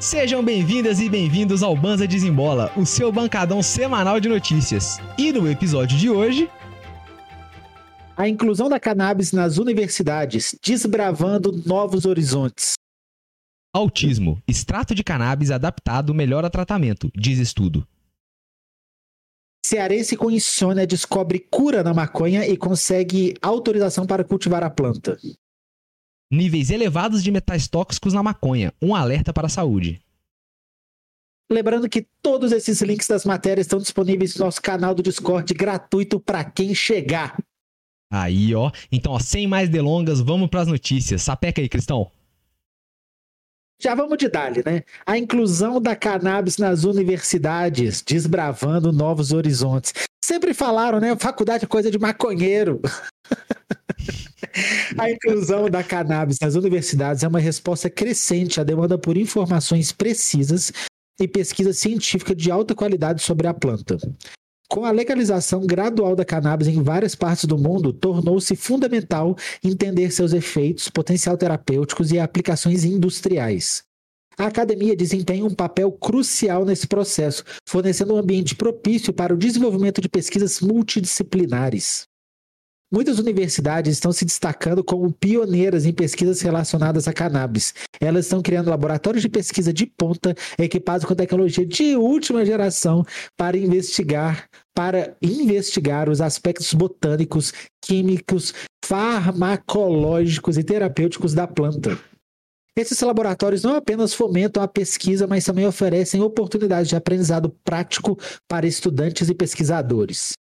Sejam bem-vindas e bem-vindos ao Banza Desembola, o seu bancadão semanal de notícias. E no episódio de hoje, A inclusão da cannabis nas universidades, desbravando novos horizontes. autismo, extrato de cannabis adaptado melhora tratamento, diz estudo. Cearense com insônia descobre cura na maconha e consegue autorização para cultivar a planta. Níveis elevados de metais tóxicos na maconha, um alerta para a saúde. Lembrando que todos esses links das matérias estão disponíveis no nosso canal do Discord gratuito para quem chegar. Aí, ó. Então, ó, sem mais delongas, vamos pras notícias. Sapeca aí, Cristão. Já vamos de dali, né? A inclusão da cannabis nas universidades, desbravando novos horizontes. Sempre falaram, né? Faculdade é coisa de maconheiro. A inclusão da cannabis nas universidades é uma resposta crescente à demanda por informações precisas e pesquisa científica de alta qualidade sobre a planta. Com a legalização gradual da cannabis em várias partes do mundo, tornou-se fundamental entender seus efeitos, potencial terapêuticos e aplicações industriais. A academia desempenha um papel crucial nesse processo, fornecendo um ambiente propício para o desenvolvimento de pesquisas multidisciplinares. Muitas universidades estão se destacando como pioneiras em pesquisas relacionadas a cannabis. Elas estão criando laboratórios de pesquisa de ponta, equipados com tecnologia de última geração para investigar, para investigar os aspectos botânicos, químicos, farmacológicos e terapêuticos da planta. Esses laboratórios não apenas fomentam a pesquisa, mas também oferecem oportunidades de aprendizado prático para estudantes e pesquisadores.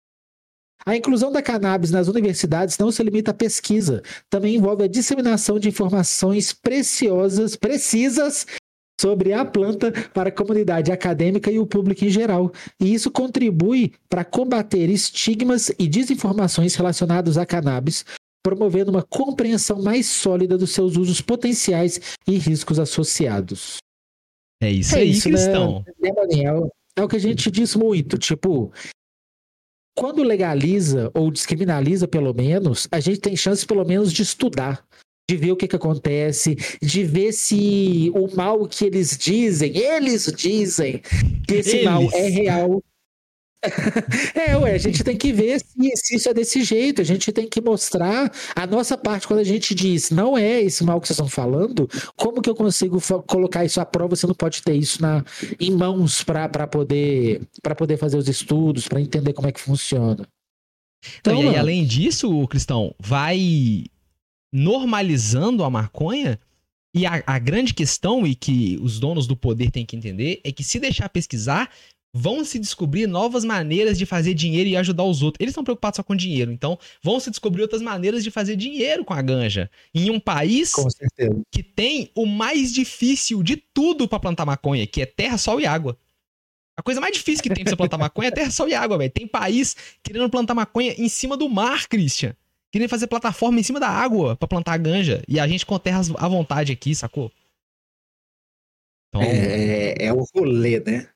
A inclusão da cannabis nas universidades não se limita à pesquisa, também envolve a disseminação de informações preciosas, precisas sobre a planta para a comunidade acadêmica e o público em geral. E isso contribui para combater estigmas e desinformações relacionados à cannabis, promovendo uma compreensão mais sólida dos seus usos potenciais e riscos associados. É isso É aí, isso, né? Cristão. Né, Daniel? É o que a gente diz muito, tipo, quando legaliza ou descriminaliza, pelo menos, a gente tem chance, pelo menos, de estudar, de ver o que, que acontece, de ver se o mal que eles dizem, eles dizem que esse Eles. mal é real. é, ué, a gente tem que ver se, se isso é desse jeito, a gente tem que mostrar a nossa parte quando a gente diz, não é esse mal que vocês estão falando, como que eu consigo colocar isso à prova? Você não pode ter isso na, em mãos para poder para poder fazer os estudos, para entender como é que funciona. Então, e aí, mano, além disso, Cristão, vai normalizando a maconha. E a, a grande questão, e que os donos do poder têm que entender, é que se deixar pesquisar, vão se descobrir novas maneiras de fazer dinheiro e ajudar os outros. Eles estão preocupados só com dinheiro, então vão se descobrir outras maneiras de fazer dinheiro com a ganja. Em um país que tem o mais difícil de tudo pra plantar maconha, que é terra, sol e água. A coisa mais difícil que tem pra você plantar maconha é terra, sol e água, velho. Tem país querendo plantar maconha em cima do mar, Christian. Querendo fazer plataforma em cima da água pra plantar ganja. E a gente com terras à vontade aqui, sacou? Então, É, é o rolê, né?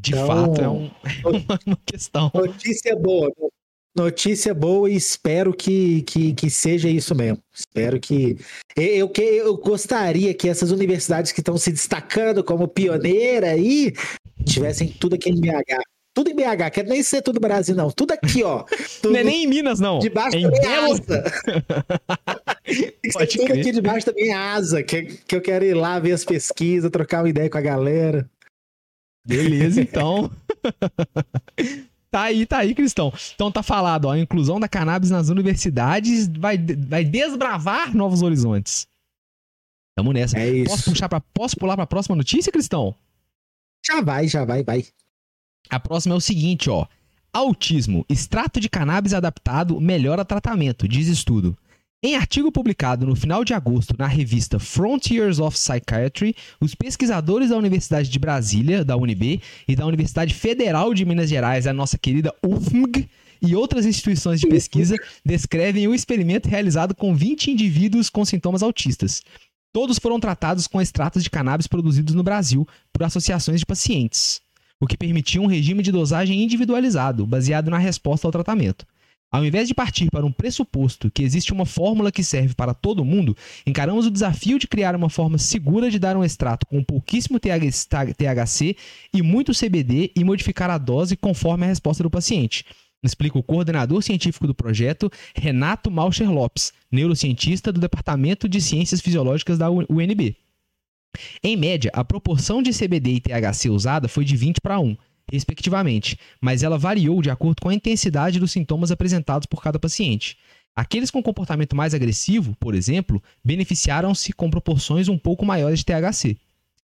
De então- fato, é, um- é uma, questão. Notícia boa. Notícia boa e espero que, que, que seja isso mesmo. Espero que. Eu, que- eu gostaria que essas universidades que estão se destacando como pioneira aí tivessem tudo aqui em BH. Tudo em BH, quero nem ser tudo Brasil, não. Tudo aqui, ó. Tudo Não é nem em Minas, não. debaixo é da minha Belo... asa. Tem que tudo crer. aqui debaixo da minha asa, que, que eu quero ir lá ver as pesquisas, trocar uma ideia com a galera. Beleza, então. tá aí, tá aí, Cristão. Então tá falado, ó, a inclusão da cannabis nas universidades vai, vai desbravar novos horizontes. Tamo nessa. É isso. Posso puxar para posso pular para a próxima notícia, Cristão? Já vai, já vai, vai. A próxima é o seguinte, ó. Autismo, extrato de cannabis adaptado melhora tratamento, diz estudo. Em artigo publicado no final de agosto na revista Frontiers of Psychiatry, os pesquisadores da Universidade de Brasília, da UNB, e da Universidade Federal de Minas Gerais, a nossa querida UFMG, e outras instituições de pesquisa descrevem o experimento realizado com 20 indivíduos com sintomas autistas. Todos foram tratados com extratos de cannabis produzidos no Brasil por associações de pacientes, o que permitia um regime de dosagem individualizado, baseado na resposta ao tratamento. Ao invés de partir para um pressuposto que existe uma fórmula que serve para todo mundo, encaramos o desafio de criar uma forma segura de dar um extrato com pouquíssimo THC e muito CBD e modificar a dose conforme a resposta do paciente. Explica o coordenador científico do projeto, Renato Malcher Lopes, neurocientista do Departamento de Ciências Fisiológicas da UNB. Em média, a proporção de CBD e THC usada foi de 20 para 1 respectivamente, mas ela variou de acordo com a intensidade dos sintomas apresentados por cada paciente. Aqueles com comportamento mais agressivo, por exemplo, beneficiaram-se com proporções um pouco maiores de THC.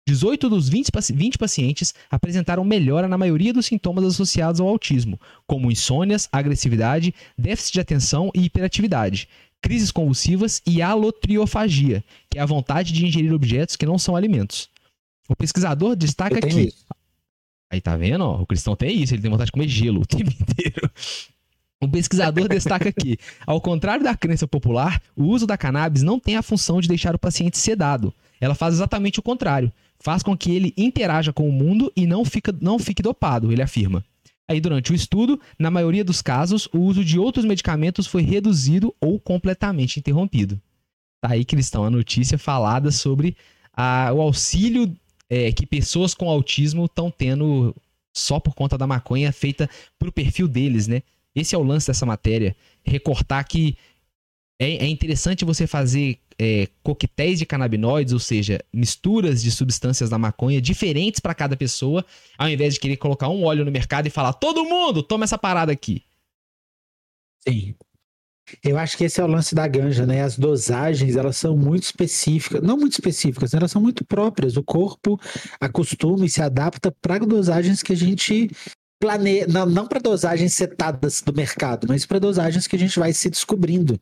18 dos 20, 20 pacientes apresentaram melhora na maioria dos sintomas associados ao autismo, como insônias, agressividade, déficit de atenção e hiperatividade, crises convulsivas e alotriofagia, que é a vontade de ingerir objetos que não são alimentos. O pesquisador destaca que. Isso. Aí tá vendo? Ó, o cristão tem isso, ele tem vontade de comer gelo o tempo inteiro. O pesquisador destaca que, ao contrário da crença popular, o uso da cannabis não tem a função de deixar o paciente sedado. Ela faz exatamente o contrário. Faz com que ele interaja com o mundo e não, fica, não fique dopado, ele afirma. Aí, durante o estudo, na maioria dos casos, o uso de outros medicamentos foi reduzido ou completamente interrompido. Tá aí, cristão, a notícia falada sobre a, o auxílio é, que pessoas com autismo estão tendo só por conta da maconha feita pro perfil deles, né? Esse é o lance dessa matéria. Recortar que é, é interessante você fazer é, coquetéis de canabinoides, ou seja, misturas de substâncias da maconha diferentes para cada pessoa, ao invés de querer colocar um óleo no mercado e falar: todo mundo, toma essa parada aqui. Sim. Eu acho que esse é o lance da ganja, né? As dosagens, elas são muito específicas, não muito específicas, elas são muito próprias. O corpo acostuma e se adapta para dosagens que a gente planeia, não, não para dosagens setadas do mercado, mas para dosagens que a gente vai se descobrindo.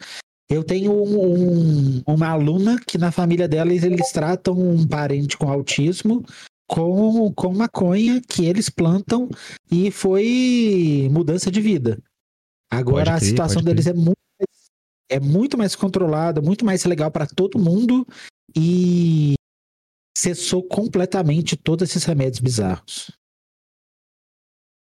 Eu tenho um, um, uma aluna que na família dela eles tratam um parente com autismo com, com maconha que eles plantam e foi mudança de vida. Agora crer, a situação deles é muito é muito mais controlada, muito mais legal para todo mundo e cessou completamente todos esses remédios bizarros.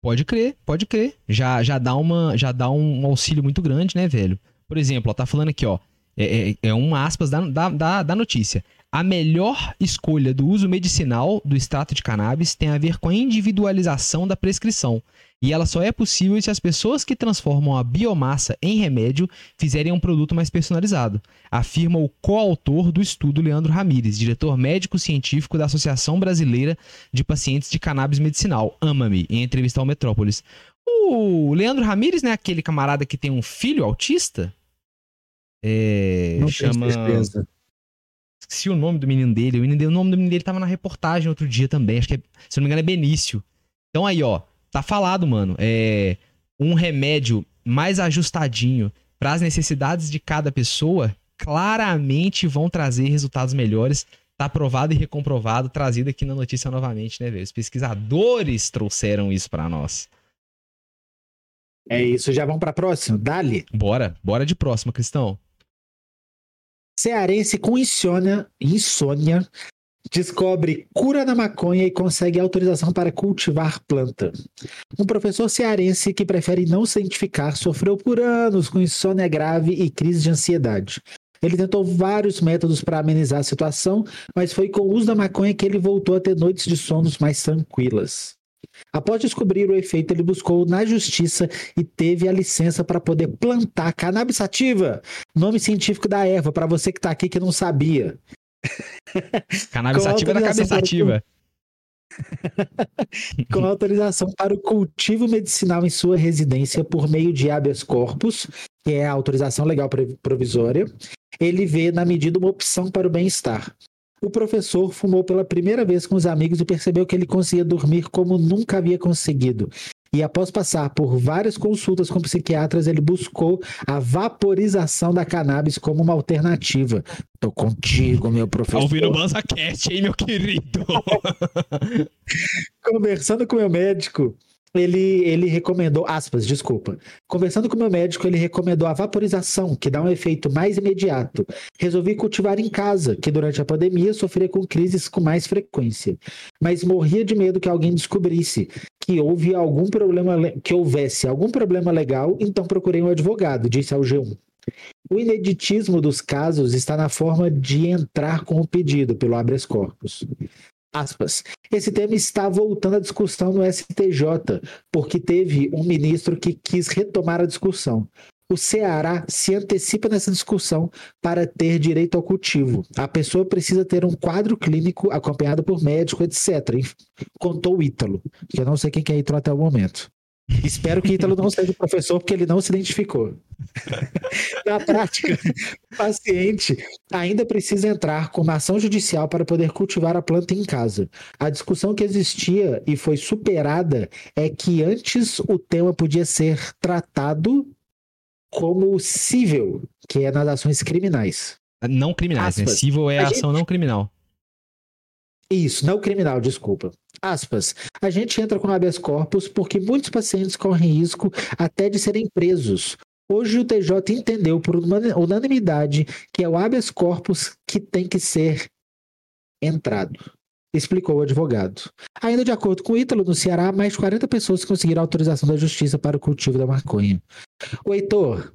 Pode crer, pode crer. Já, já dá uma, já dá um auxílio muito grande, né, velho? Por exemplo, ó, tá falando aqui, ó. É, é, é uma aspas da, da, da notícia. A melhor escolha do uso medicinal do extrato de cannabis tem a ver com a individualização da prescrição e ela só é possível se as pessoas que transformam a biomassa em remédio fizerem um produto mais personalizado, afirma o coautor do estudo Leandro Ramires, diretor médico científico da Associação Brasileira de Pacientes de Cannabis Medicinal, AMAME, em entrevista ao Metrópolis. O Leandro Ramires, né, aquele camarada que tem um filho autista? É, Não chama. Esqueci o nome do menino dele. O, menino, o nome do menino dele tava na reportagem outro dia também. Acho que, é, se não me engano, é Benício. Então aí, ó, tá falado, mano. É um remédio mais ajustadinho para as necessidades de cada pessoa, claramente vão trazer resultados melhores. Tá aprovado e recomprovado, trazido aqui na notícia novamente, né, velho? Os pesquisadores trouxeram isso para nós. É isso, já vamos para próximo, dali. Bora, bora de próxima, Cristão. Cearense com insônia, insônia descobre cura da maconha e consegue autorização para cultivar planta. Um professor cearense que prefere não se identificar sofreu por anos com insônia grave e crise de ansiedade. Ele tentou vários métodos para amenizar a situação, mas foi com o uso da maconha que ele voltou a ter noites de sonos mais tranquilas. Após descobrir o efeito, ele buscou na justiça e teve a licença para poder plantar cannabis sativa, nome científico da erva, para você que está aqui que não sabia. Cannabis ativa da cabeça ativa. Com autorização para o cultivo medicinal em sua residência por meio de habeas corpus, que é a autorização legal provisória, ele vê na medida uma opção para o bem-estar. O professor fumou pela primeira vez com os amigos e percebeu que ele conseguia dormir como nunca havia conseguido. E após passar por várias consultas com psiquiatras, ele buscou a vaporização da cannabis como uma alternativa. Tô contigo, meu professor. Tá ouvindo BanzaCast, hein, meu querido? Conversando com meu médico, ele, ele recomendou, aspas, desculpa. Conversando com meu médico, ele recomendou a vaporização, que dá um efeito mais imediato. Resolvi cultivar em casa, que durante a pandemia sofria com crises com mais frequência. Mas morria de medo que alguém descobrisse que houve algum problema, que houvesse algum problema legal, então procurei um advogado, disse ao G1. O ineditismo dos casos está na forma de entrar com o pedido pelo habeas corpus. Aspas. Esse tema está voltando à discussão no STJ, porque teve um ministro que quis retomar a discussão. O Ceará se antecipa nessa discussão para ter direito ao cultivo. A pessoa precisa ter um quadro clínico acompanhado por médico, etc. Contou o Ítalo, que eu não sei quem é Ítalo até o momento. Espero que Ítalo não seja o professor, porque ele não se identificou. Na prática, o paciente ainda precisa entrar com uma ação judicial para poder cultivar a planta em casa. A discussão que existia e foi superada é que antes o tema podia ser tratado como civil, que é nas ações criminais. Não criminais, né? Civil é a ação gente... não criminal. Isso, não criminal, desculpa. Aspas. A gente entra com habeas corpus porque muitos pacientes correm risco até de serem presos. Hoje o TJ entendeu por unanimidade que é o habeas corpus que tem que ser entrado, explicou o advogado. Ainda de acordo com o Ítalo, no Ceará, mais de 40 pessoas conseguiram autorização da justiça para o cultivo da maconha. O Heitor,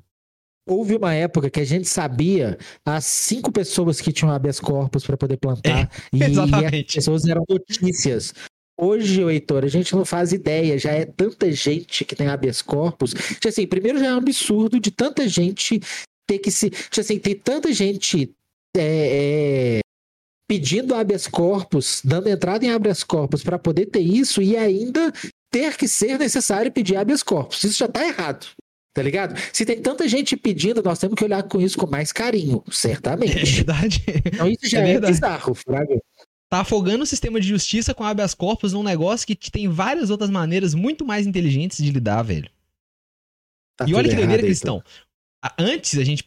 Houve uma época que a gente sabia as cinco pessoas que tinham habeas corpus para poder plantar é, e, e as pessoas eram notícias. Hoje, Heitor, a gente não faz ideia, já é tanta gente que tem habeas corpus. Assim, primeiro já é um absurdo de tanta gente ter que se. Tipo assim, tem tanta gente é, é, pedindo habeas corpus, dando entrada em habeas corpus para poder ter isso e ainda ter que ser necessário pedir habeas corpus. Isso já está errado. Tá ligado? Se tem tanta gente pedindo, nós temos que olhar com isso com mais carinho, certamente. É verdade. Então isso já é, é bizarro, Fraga. Tá afogando o sistema de justiça com habeas corpus num negócio que tem várias outras maneiras muito mais inteligentes de lidar, velho. Tá e olha que doideira, Cristão. Antes a gente,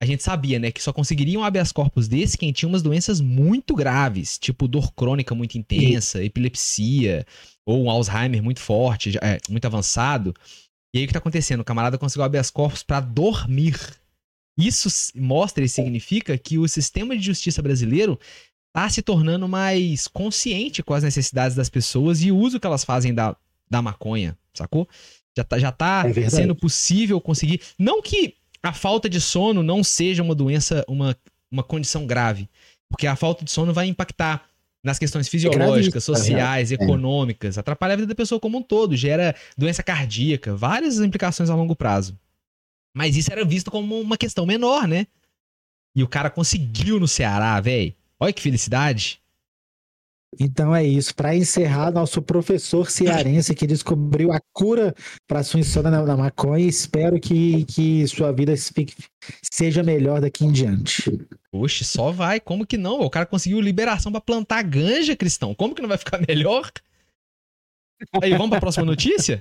a gente sabia, né, que só conseguiriam habeas corpus desse quem tinha umas doenças muito graves, tipo dor crônica muito intensa, epilepsia, ou um Alzheimer muito forte, é, muito avançado. E aí o que tá acontecendo? O camarada conseguiu habeas corpus para dormir. Isso mostra e significa que o sistema de justiça brasileiro tá se tornando mais consciente com as necessidades das pessoas e o uso que elas fazem da, da maconha, sacou? Já tá, já tá é sendo possível conseguir. Não que a falta de sono não seja uma doença, uma, uma condição grave, porque a falta de sono vai impactar nas questões é fisiológicas, sociais, é. econômicas, atrapalha a vida da pessoa como um todo, gera doença cardíaca, várias implicações a longo prazo. Mas isso era visto como uma questão menor, né? E o cara conseguiu no Ceará, velho. Olha que felicidade. Então é isso. Para encerrar, nosso professor cearense que descobriu a cura para sua insônia na, na, maconha. Espero que, que sua vida seja melhor daqui em diante. Oxe, só vai. Como que não? O cara conseguiu liberação para plantar ganja, Cristão. Como que não vai ficar melhor? Aí, vamos para a próxima notícia?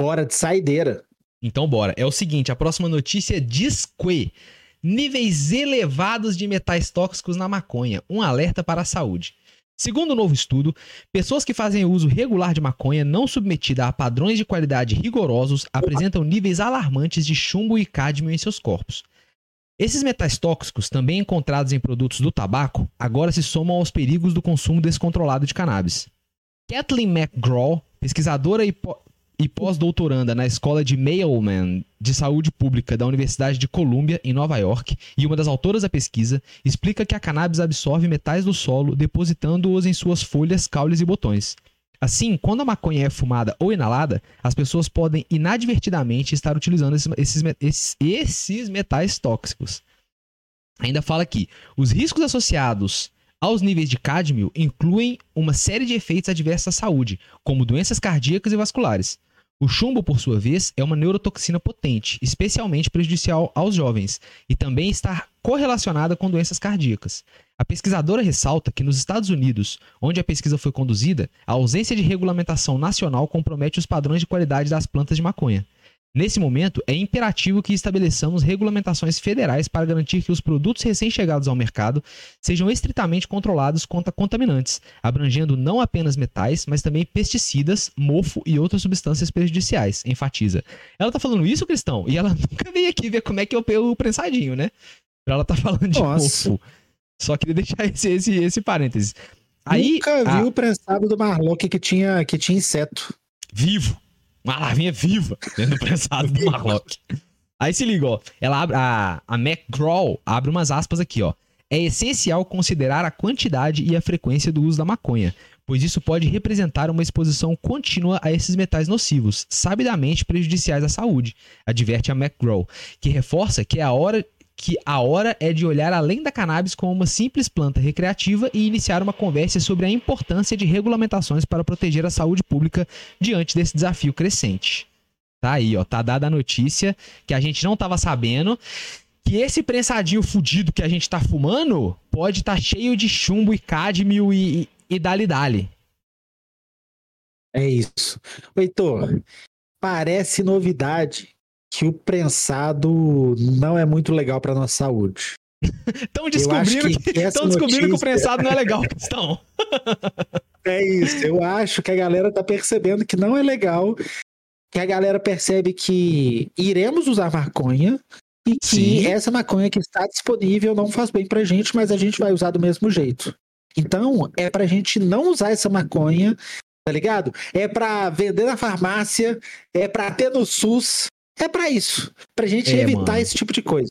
Bora de saideira. Então bora. É o seguinte, a próxima notícia diz que níveis elevados de metais tóxicos na maconha, um alerta para a saúde. Segundo o um novo estudo, pessoas que fazem uso regular de maconha não submetida a padrões de qualidade rigorosos apresentam níveis alarmantes de chumbo e cádmio em seus corpos. Esses metais tóxicos, também encontrados em produtos do tabaco, agora se somam aos perigos do consumo descontrolado de cannabis. Kathleen McGraw, pesquisadora e e pós-doutoranda na Escola de Mailman de Saúde Pública da Universidade de Columbia, em Nova York, e uma das autoras da pesquisa, explica que a cannabis absorve metais do solo, depositando-os em suas folhas, caules e botões. Assim, quando a maconha é fumada ou inalada, as pessoas podem inadvertidamente estar utilizando esses, esses, esses metais tóxicos. Ainda fala que os riscos associados aos níveis de cádmio incluem uma série de efeitos adversos à saúde, como doenças cardíacas e vasculares. O chumbo, por sua vez, é uma neurotoxina potente, especialmente prejudicial aos jovens, e também está correlacionada com doenças cardíacas. A pesquisadora ressalta que nos Estados Unidos, onde a pesquisa foi conduzida, a ausência de regulamentação nacional compromete os padrões de qualidade das plantas de maconha. Nesse momento, é imperativo que estabeleçamos regulamentações federais para garantir que os produtos recém-chegados ao mercado sejam estritamente controlados contra contaminantes, abrangendo não apenas metais, mas também pesticidas, mofo e outras substâncias prejudiciais, enfatiza. Ela tá falando isso, Cristão, e ela nunca veio aqui ver como é que é o prensadinho, né? Pra ela tá falando de Nossa. mofo. Só queria deixar esse, esse, esse parênteses. Aí, Nunca vi a- o prensado do Marlock que tinha, que tinha inseto. vivo. Uma larvinha viva dentro do prensado do Marlock. Aí se liga, ó. Ela abre, a, a McGraw abre umas aspas aqui, ó. É essencial considerar a quantidade e a frequência do uso da maconha, pois isso pode representar uma exposição contínua a esses metais nocivos, sabidamente prejudiciais à saúde, adverte a McGraw, que reforça que a hora que a hora é de olhar além da cannabis como uma simples planta recreativa e iniciar uma conversa sobre a importância de regulamentações para proteger a saúde pública diante desse desafio crescente. Tá aí, ó, tá dada a notícia que a gente não tava sabendo que esse prensadinho fudido que a gente tá fumando pode estar cheio de chumbo e cádmio e, e, e dali-dali. É isso. Heitor, parece novidade que o prensado não é muito legal para nossa saúde. Estão descobrindo, que, que essa tão descobrindo que o prensado não é legal, Cristão. É isso. Eu acho que a galera tá percebendo que não é legal, que a galera percebe que iremos usar maconha e que Sim. essa maconha que está disponível não faz bem pra gente, mas a gente vai usar do mesmo jeito. Então, é pra gente não usar essa maconha, tá ligado? É pra vender na farmácia, é pra ter no SUS, é pra isso. Pra gente É, evitar mano. esse tipo de coisa.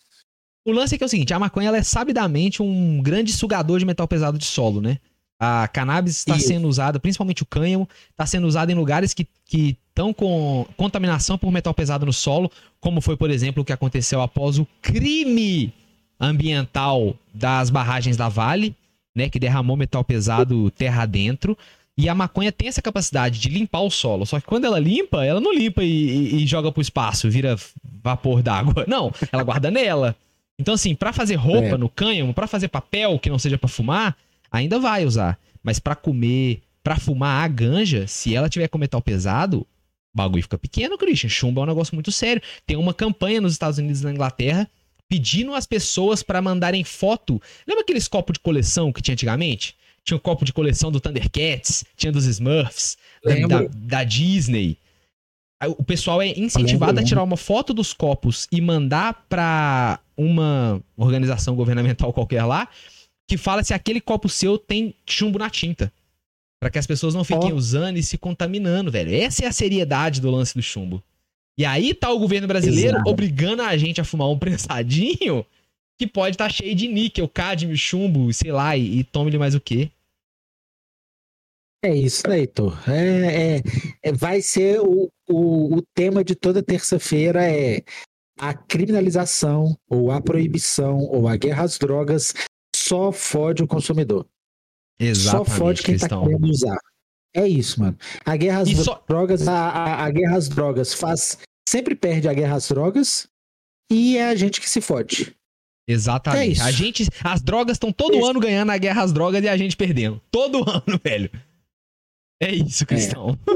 O lance é que é o seguinte, a maconha ela é sabidamente um grande sugador de metal pesado de solo, né? A cannabis está sendo usada, principalmente o cânhamo, está sendo usada em lugares que estão com contaminação por metal pesado no solo, como foi, por exemplo, o que aconteceu após o crime ambiental das barragens da Vale, né? Que derramou metal pesado terra dentro. E a maconha tem essa capacidade de limpar o solo. Só que quando ela limpa, ela não limpa e, e- e joga pro espaço, vira vapor d'água. Não, ela guarda nela. Então, assim, pra fazer roupa É. no cânhamo, pra fazer papel que não seja pra fumar, ainda vai usar. Mas pra comer, pra fumar a ganja, se ela tiver com metal pesado, o bagulho fica pequeno, Christian. Chumbo é um negócio muito sério. Tem uma campanha nos Estados Unidos e na Inglaterra pedindo às pessoas pra mandarem foto. Lembra aqueles copos de coleção que tinha antigamente? Tinha um copo de coleção do Thundercats, tinha dos Smurfs, da, Lembro. da- da Disney. O pessoal é incentivado Lembro, a tirar uma foto dos copos e mandar pra uma organização governamental qualquer lá que fala se aquele copo seu tem chumbo na tinta. Pra que as pessoas não fiquem Ó. usando e se contaminando, velho. Essa é a seriedade do lance do chumbo. E aí tá o governo brasileiro Exato. obrigando a gente a fumar um prensadinho que pode estar cheio de níquel, cádmio, chumbo, sei lá, e, e tome-lhe mais o quê. É isso, né, Heitor? É, é- é- vai ser o, o, o tema de toda terça-feira é a criminalização ou a proibição ou a guerra às drogas só fode o consumidor. só fode quem tá Cristão. querendo usar. É isso, mano. A guerra às só- drogas, a, a, a guerra às drogas faz. Sempre perde a guerra às drogas e é a gente que se fode. É Exatamente. isso. a gente, as drogas estão todo Esse- ano ganhando a guerra às drogas e a gente perdendo. Todo ano, velho. É isso, Cristão.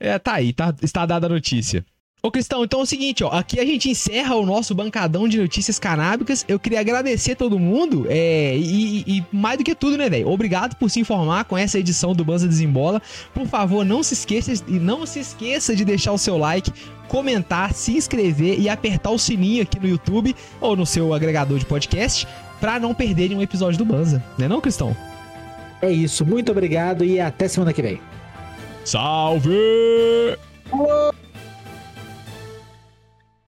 É, tá aí, tá, está dada a notícia. Ô, Cristão, então é o seguinte, ó. Aqui a gente encerra o nosso bancadão de notícias canábicas. Eu queria agradecer todo mundo. É, e, e- mais do que tudo, né, velho? Obrigado por se informar com essa edição do Banza Desembola. Por favor, não se esqueça e não se esqueça de deixar o seu like, comentar, se inscrever e apertar o sininho aqui no YouTube ou no seu agregador de podcast pra não perderem um episódio do Banza. Né não, Cristão? É isso. Muito obrigado e até semana que vem. Salve!